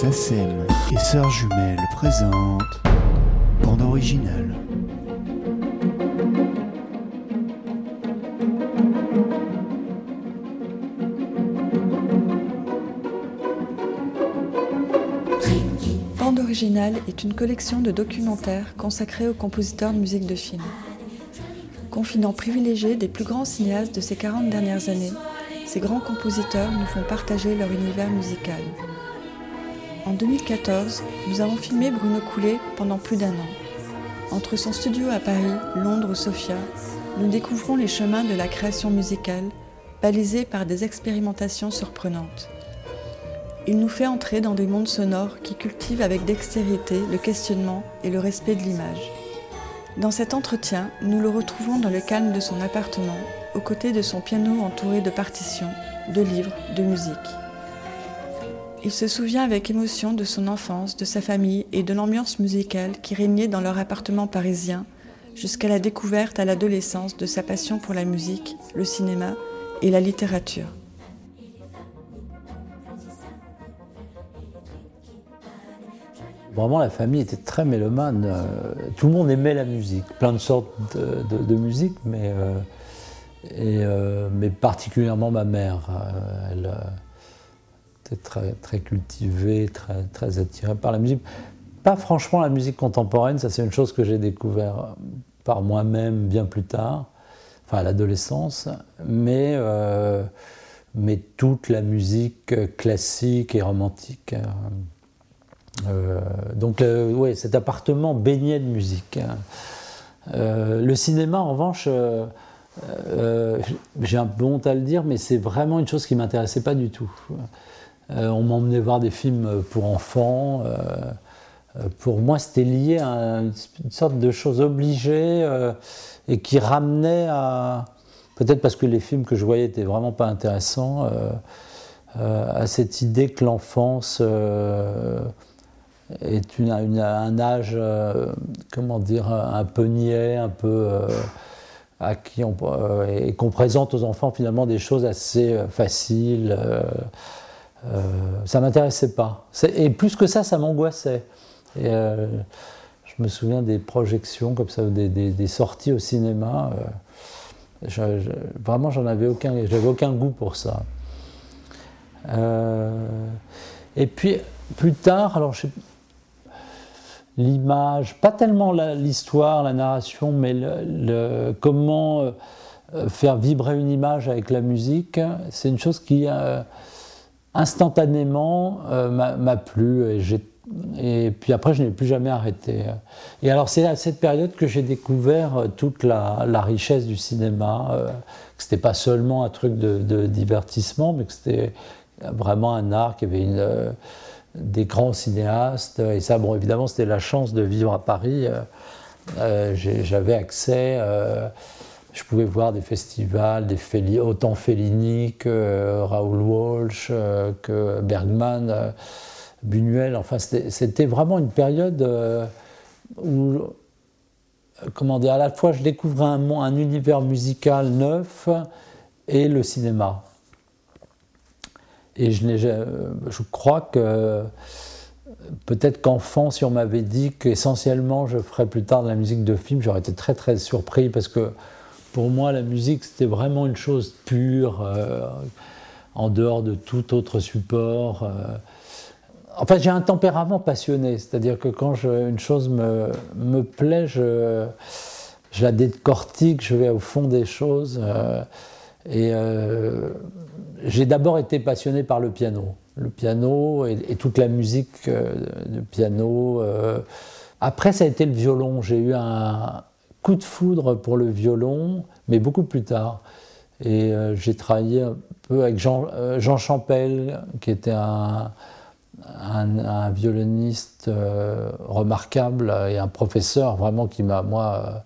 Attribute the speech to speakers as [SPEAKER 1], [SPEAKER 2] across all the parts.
[SPEAKER 1] SACEM et Sœurs Jumelles présentent Bande originale.
[SPEAKER 2] Bande originale est une collection de documentaires consacrés aux compositeurs de musique de film. Confident privilégié des plus grands cinéastes de ces 40 dernières années, ces grands compositeurs nous font partager leur univers musical. En 2014, nous avons filmé Bruno Coulet pendant plus d'un an. Entre son studio à Paris, Londres ou Sofia, nous découvrons les chemins de la création musicale, balisés par des expérimentations surprenantes. Il nous fait entrer dans des mondes sonores qui cultivent avec dextérité le questionnement et le respect de l'image. Dans cet entretien, nous le retrouvons dans le calme de son appartement, aux côtés de son piano entouré de partitions, de livres, de musique. Il se souvient avec émotion de son enfance, de sa famille et de l'ambiance musicale qui régnait dans leur appartement parisien jusqu'à la découverte à l'adolescence de sa passion pour la musique, le cinéma et la littérature.
[SPEAKER 3] Vraiment, la famille était très mélomane. euh, Tout le monde aimait la musique, plein de sortes de, musique, mais, euh, euh, mais particulièrement ma mère. Très, très cultivée, très, attirée par la musique. Pas franchement la musique contemporaine, ça c'est une chose que j'ai découvert par moi-même bien plus tard, enfin à l'adolescence, mais, euh, toute la musique classique et romantique. euh, euh, donc, euh, ouais, cet appartement baignait de musique. Euh, le cinéma, en revanche, euh, euh, j'ai un peu honte à le dire, mais c'est vraiment une chose qui m'intéressait pas du tout. Euh, on m'emmenait voir des films pour enfants. euh, euh, pour moi, c'était lié à une, sorte de chose obligée euh, et qui ramenait à. Peut-être parce que les films que je voyais étaient vraiment pas intéressants, euh, euh, à cette idée que l'enfance. euh, est un âge, euh, comment dire, un peu niais, un peu euh, à qui on euh, et qu'on présente aux enfants finalement des choses assez euh, faciles. Euh, ça m'intéressait pas. Et plus que ça, ça m'angoissait. Euh, je me souviens des projections comme ça, des, sorties au cinéma. euh, je- je- vraiment, j'en avais aucun, j'avais aucun goût pour ça. Et puis plus tard, alors l'image, pas tellement l'histoire, la, narration, mais comment faire vibrer une image avec la musique, c'est une chose qui instantanément euh, m'a plu et, puis après je n'ai plus jamais arrêté. Et alors c'est à cette période que j'ai découvert euh, toute la, richesse du cinéma, euh, que c'était pas seulement un truc de, divertissement, mais que c'était vraiment un art qui avait une, des grands cinéastes. Et ça, bon, évidemment, c'était la chance de vivre à Paris. J'avais accès, je pouvais voir des festivals, autant Fellini que euh, Raoul Walsh, euh, que Bergman, euh, Buñuel. Enfin, c'était vraiment une période où, comment à la fois je découvrais un, univers musical neuf et le cinéma. Et je crois que peut-être qu'enfant, si on m'avait dit qu'essentiellement je ferais plus tard de la musique de film, j'aurais été très très surpris parce que pour moi la musique c'était vraiment une chose pure, euh, en dehors de tout autre support. euh. Enfin, j'ai un tempérament passionné, c'est-à-dire que quand une chose me, me plaît, je, je la décortique, je vais au fond des choses. euh, et euh, j'ai d'abord été passionné par le piano. Le piano et, et toute la musique du piano. Après, ça a été le violon. J'ai eu un coup de foudre pour le violon, mais beaucoup plus tard. Et euh, j'ai travaillé un peu avec Jean, euh, Champel, qui était un, violoniste euh, remarquable et un professeur vraiment qui m'a, moi,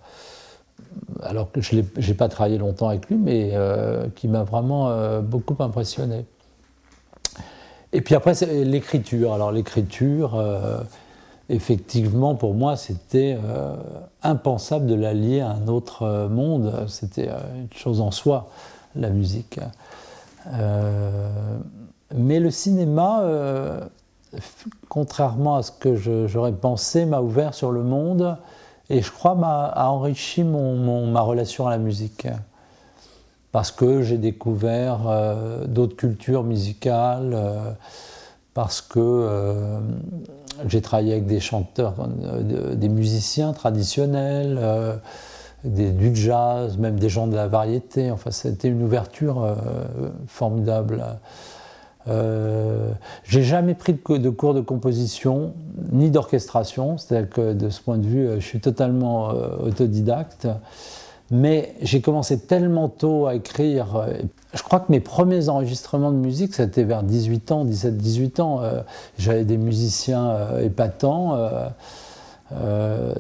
[SPEAKER 3] alors que je n'ai pas travaillé longtemps avec lui, mais qui m'a vraiment beaucoup impressionné. Et puis après, c'est l'écriture. Alors l'écriture, effectivement, pour moi, c'était euh, impensable de la lier à un autre euh, monde. C'était euh, une chose en soi, la musique. Mais le cinéma, contrairement à ce que j'aurais pensé, m'a ouvert sur le monde et je crois a enrichi mon, ma relation à la musique. Parce que j'ai découvert d'autres cultures musicales, parce que j'ai travaillé avec des chanteurs, des musiciens traditionnels, des, du jazz, même des gens de la variété. Enfin, c'était une ouverture formidable. Euh, j'ai jamais pris de cours de composition ni d'orchestration, c'est-à-dire que de ce point de vue, euh, je suis totalement euh, autodidacte. Mais j'ai commencé tellement tôt à écrire. Je crois que mes premiers enregistrements de musique, c'était vers 18 ans, 17-18 ans. J'avais des musiciens épatants.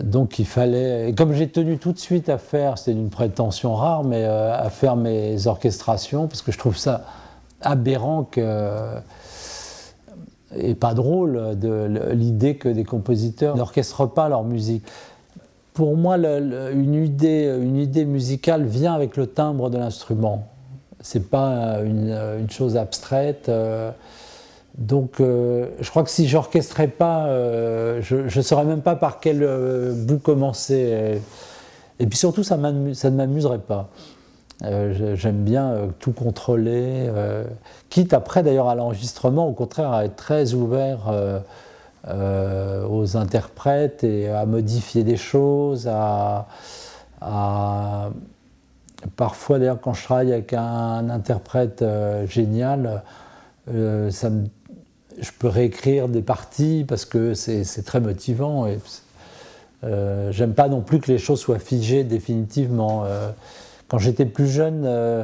[SPEAKER 3] donc il fallait, et comme j'ai tenu tout de suite à faire, c'était une prétention rare, mais à faire mes orchestrations, parce que je trouve ça aberrant et pas drôle de l'idée que des compositeurs n'orchestrent pas leur musique. Pour moi, une, idée, une idée musicale vient avec le timbre de l'instrument. C'est pas une, chose abstraite. Euh, donc, euh, je crois que si j'orchestrais pas, euh, je ne saurais même pas par quel bout commencer. Et, puis surtout, ça, ne m'amuserait pas. J'aime bien tout contrôler, quitte après d'ailleurs à l'enregistrement, au contraire, à être très ouvert aux interprètes et à modifier des choses, à, parfois d'ailleurs quand je travaille avec un, interprète génial, ça je peux réécrire des parties parce que c'est très motivant j'aime pas non plus que les choses soient figées définitivement. Quand j'étais plus jeune, euh,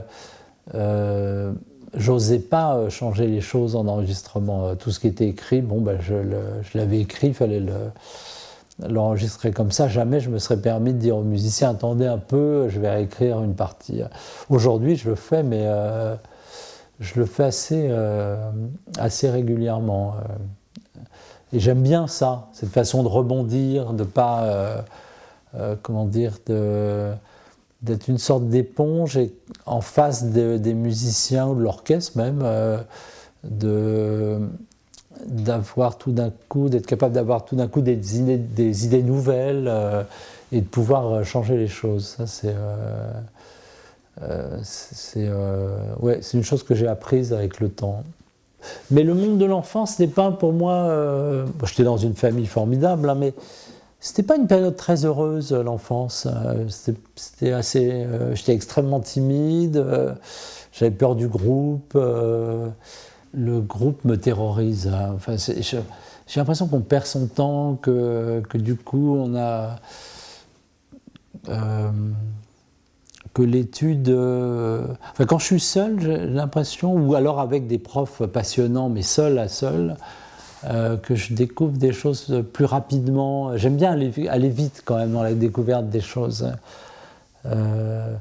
[SPEAKER 3] euh, j'osais pas euh, changer les choses en enregistrement. Tout ce qui était écrit, bon, ben, je, l'avais écrit, il fallait l'enregistrer comme ça. Jamais je me serais permis de dire aux musiciens attendez un peu, je vais réécrire une partie. Aujourd'hui, je le fais, mais je le fais assez, assez régulièrement. Et j'aime bien ça, cette façon de rebondir, de pas, comment dire, de d'être une sorte d'éponge en face des musiciens ou de l'orchestre même, euh, tout d'un coup, d'être capable d'avoir tout d'un coup des idées, des idées nouvelles euh, et de pouvoir euh, changer les choses. Ça, c'est c'est ouais, une chose que j'ai apprise avec le temps. Mais le monde de l'enfance n'est pas pour moi. J'étais dans une famille formidable, hein, mais c'était pas une période très heureuse, l'enfance. Euh, c'était assez. Euh, j'étais extrêmement timide. Euh, j'avais peur du groupe. le groupe me terrorise. Hein. Enfin, j'ai l'impression qu'on perd son temps, que, que, du coup on a. que l'étude. enfin, quand je suis seul, j'ai l'impression, ou alors avec des profs passionnants, mais seul à seul, euh, que je découvre des choses plus rapidement. J'aime bien aller, vite quand même dans la découverte des choses. Euh,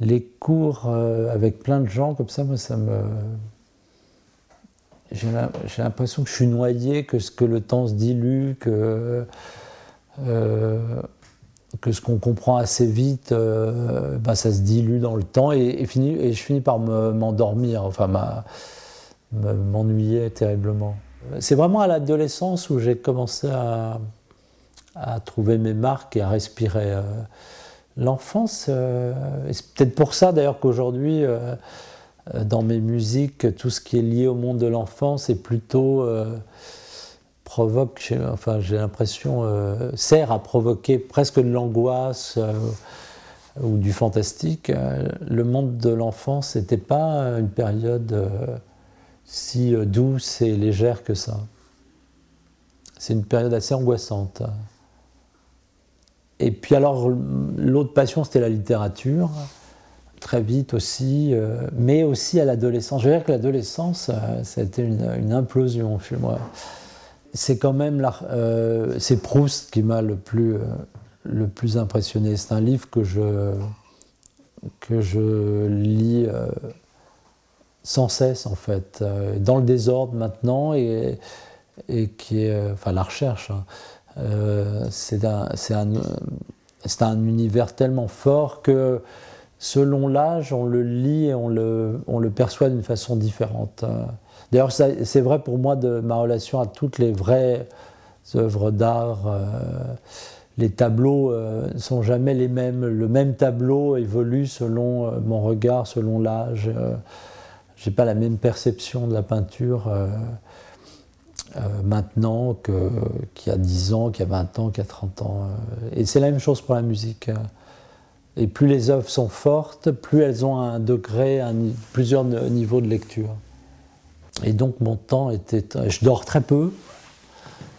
[SPEAKER 3] les cours euh, avec plein de gens comme ça, moi, ça me. J'ai l'impression que je suis noyé, que, que le temps se dilue, que, que ce qu'on comprend assez vite, ben, ça se dilue dans le temps et je finis par m'endormir, enfin m'ennuyer terriblement. C'est vraiment à l'adolescence où j'ai commencé à, trouver mes marques et à respirer. Euh, l'enfance, euh, c'est peut-être pour ça d'ailleurs qu'aujourd'hui, euh, dans mes musiques, tout ce qui est lié au monde de l'enfance est plutôt provoque, enfin j'ai l'impression, sert à provoquer presque de l'angoisse ou du fantastique. Le monde de l'enfance n'était pas une période si euh, douce et légère que ça. C'est une période assez angoissante. Et puis alors, l'autre passion, c'était la littérature, très vite aussi, euh, mais aussi à l'adolescence. Je veux dire que l'adolescence, euh, a été une, implosion chez moi. C'est quand même, c'est Proust qui m'a le plus, le plus impressionné. C'est un livre que je, que je lis sans cesse en fait, euh, dans le désordre maintenant et, qui est, euh, enfin la recherche, hein. euh, c'est un, un, un, univers tellement fort que selon l'âge, on le lit et on le, perçoit d'une façon différente. D'ailleurs, c'est vrai pour moi de ma relation à toutes les vraies œuvres d'art. Les tableaux euh, sont jamais les mêmes. Le même tableau évolue selon mon regard, selon l'âge. Je n'ai pas la même perception de la peinture maintenant qu'il y a 10 ans, qu'il y a 20 ans, qu'il y a 30 ans. Et c'est la même chose pour la musique. Et plus les œuvres sont fortes, plus elles ont un degré, plusieurs niveaux de lecture. Et donc mon temps était. Je dors très peu.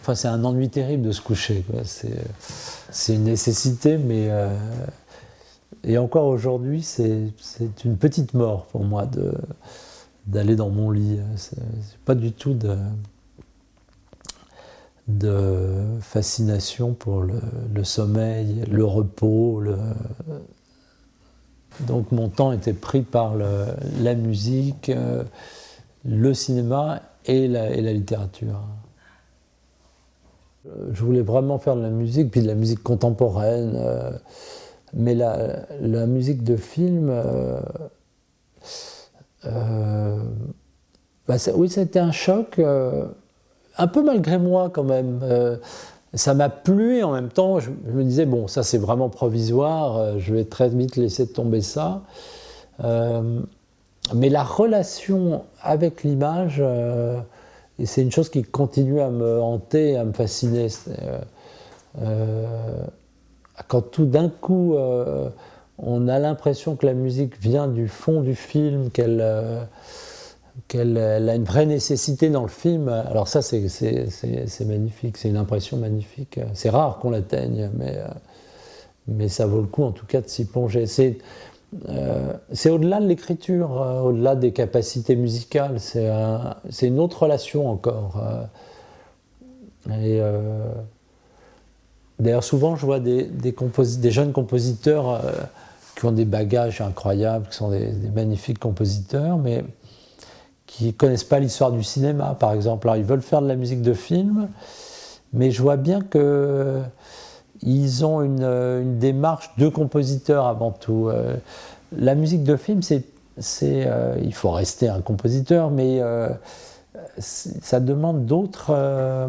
[SPEAKER 3] Enfin, c'est un ennui terrible de se coucher. C'est une nécessité, mais. Euh, et encore aujourd'hui, c'est une petite mort pour moi d'aller dans mon lit. C'est pas du tout de, fascination pour le, sommeil, le repos. Donc mon temps était pris par la musique. Euh, le cinéma et la, littérature. Je voulais vraiment faire de la musique, puis de la musique contemporaine, euh, mais la, musique de film, euh, euh, bah, oui, c'était un choc, un peu malgré moi quand même. ça m'a plu et en même temps, je, me disais, bon, ça c'est vraiment provisoire, je vais très vite laisser tomber ça mais la relation avec l'image, euh, c'est une chose qui continue à me hanter, à me fasciner. Euh, euh, quand tout d'un coup, on a l'impression que la musique vient du fond du film, qu'elle qu'elle a une vraie nécessité dans le film, alors ça c'est magnifique, c'est une impression magnifique. C'est rare qu'on l'atteigne, mais, mais ça vaut le coup en tout cas de s'y plonger. Euh, c'est au-delà de l'écriture, euh, au-delà des capacités musicales, c'est une autre relation encore. Euh, d'ailleurs, souvent, je vois des, des, jeunes compositeurs qui ont des bagages incroyables, qui sont des, magnifiques compositeurs, mais qui ne connaissent pas l'histoire du cinéma, par exemple. Alors, ils veulent faire de la musique de film, mais je vois bien que ils ont euh, une, démarche de compositeur avant tout. Euh, la musique de film, c'est, euh, il faut rester un compositeur, mais ça demande d'autres,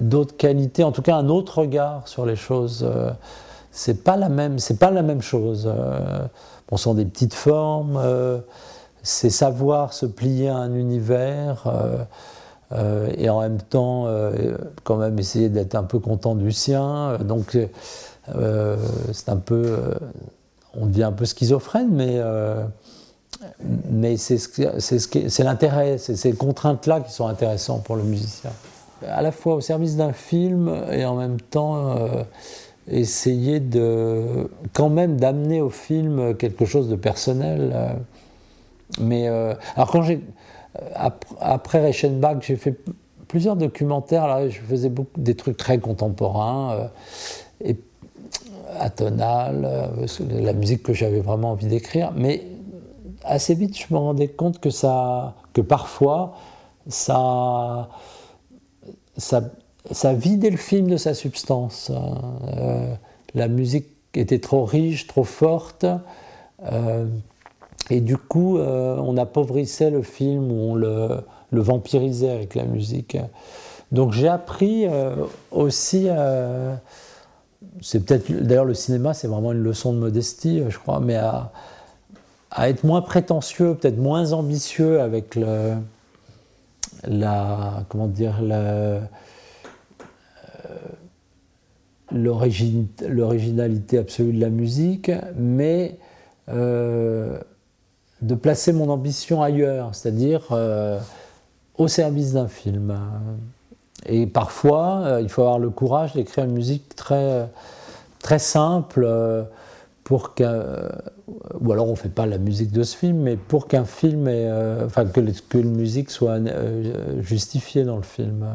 [SPEAKER 3] d'autres qualités, en tout cas un autre regard sur les choses. C'est pas la même, c'est pas la même chose. Bon, ce sont des petites formes, c'est savoir se plier à un univers. Euh, et en même temps euh, quand même essayer d'être un peu content du sien. Donc euh, c'est un peu, on devient un peu schizophrène, mais mais c'est ce l'intérêt, c'est ces contraintes-là qui sont intéressantes pour le musicien. À la fois au service d'un film et en même temps essayer de quand même d'amener au film quelque chose de personnel. mais alors quand j'ai après Reichenbach, j'ai fait plusieurs documentaires. Là, je faisais beaucoup, des trucs très contemporains, euh, et atonal, euh, la musique que j'avais vraiment envie d'écrire. Mais assez vite, je me rendais compte que, ça, que parfois, ça, ça, ça vidait le film de sa substance. Euh, la musique était trop riche, trop forte. Et du coup, euh, on appauvrissait le film on le, vampirisait avec la musique. Donc j'ai appris euh, aussi, euh, c'est peut-être, d'ailleurs le cinéma c'est vraiment une leçon de modestie, je crois, mais à, être moins prétentieux, peut-être moins ambitieux avec la, comment dire, l'originalité absolue de la musique, mais de placer mon ambition ailleurs, c'est-à-dire euh, au service d'un film. Et parfois, euh, il faut avoir le courage d'écrire une musique très, très simple euh, pour qu'un. ou alors on ne fait pas la musique de ce film, mais pour qu'un film, enfin que, que, une musique soit justifiée dans le film.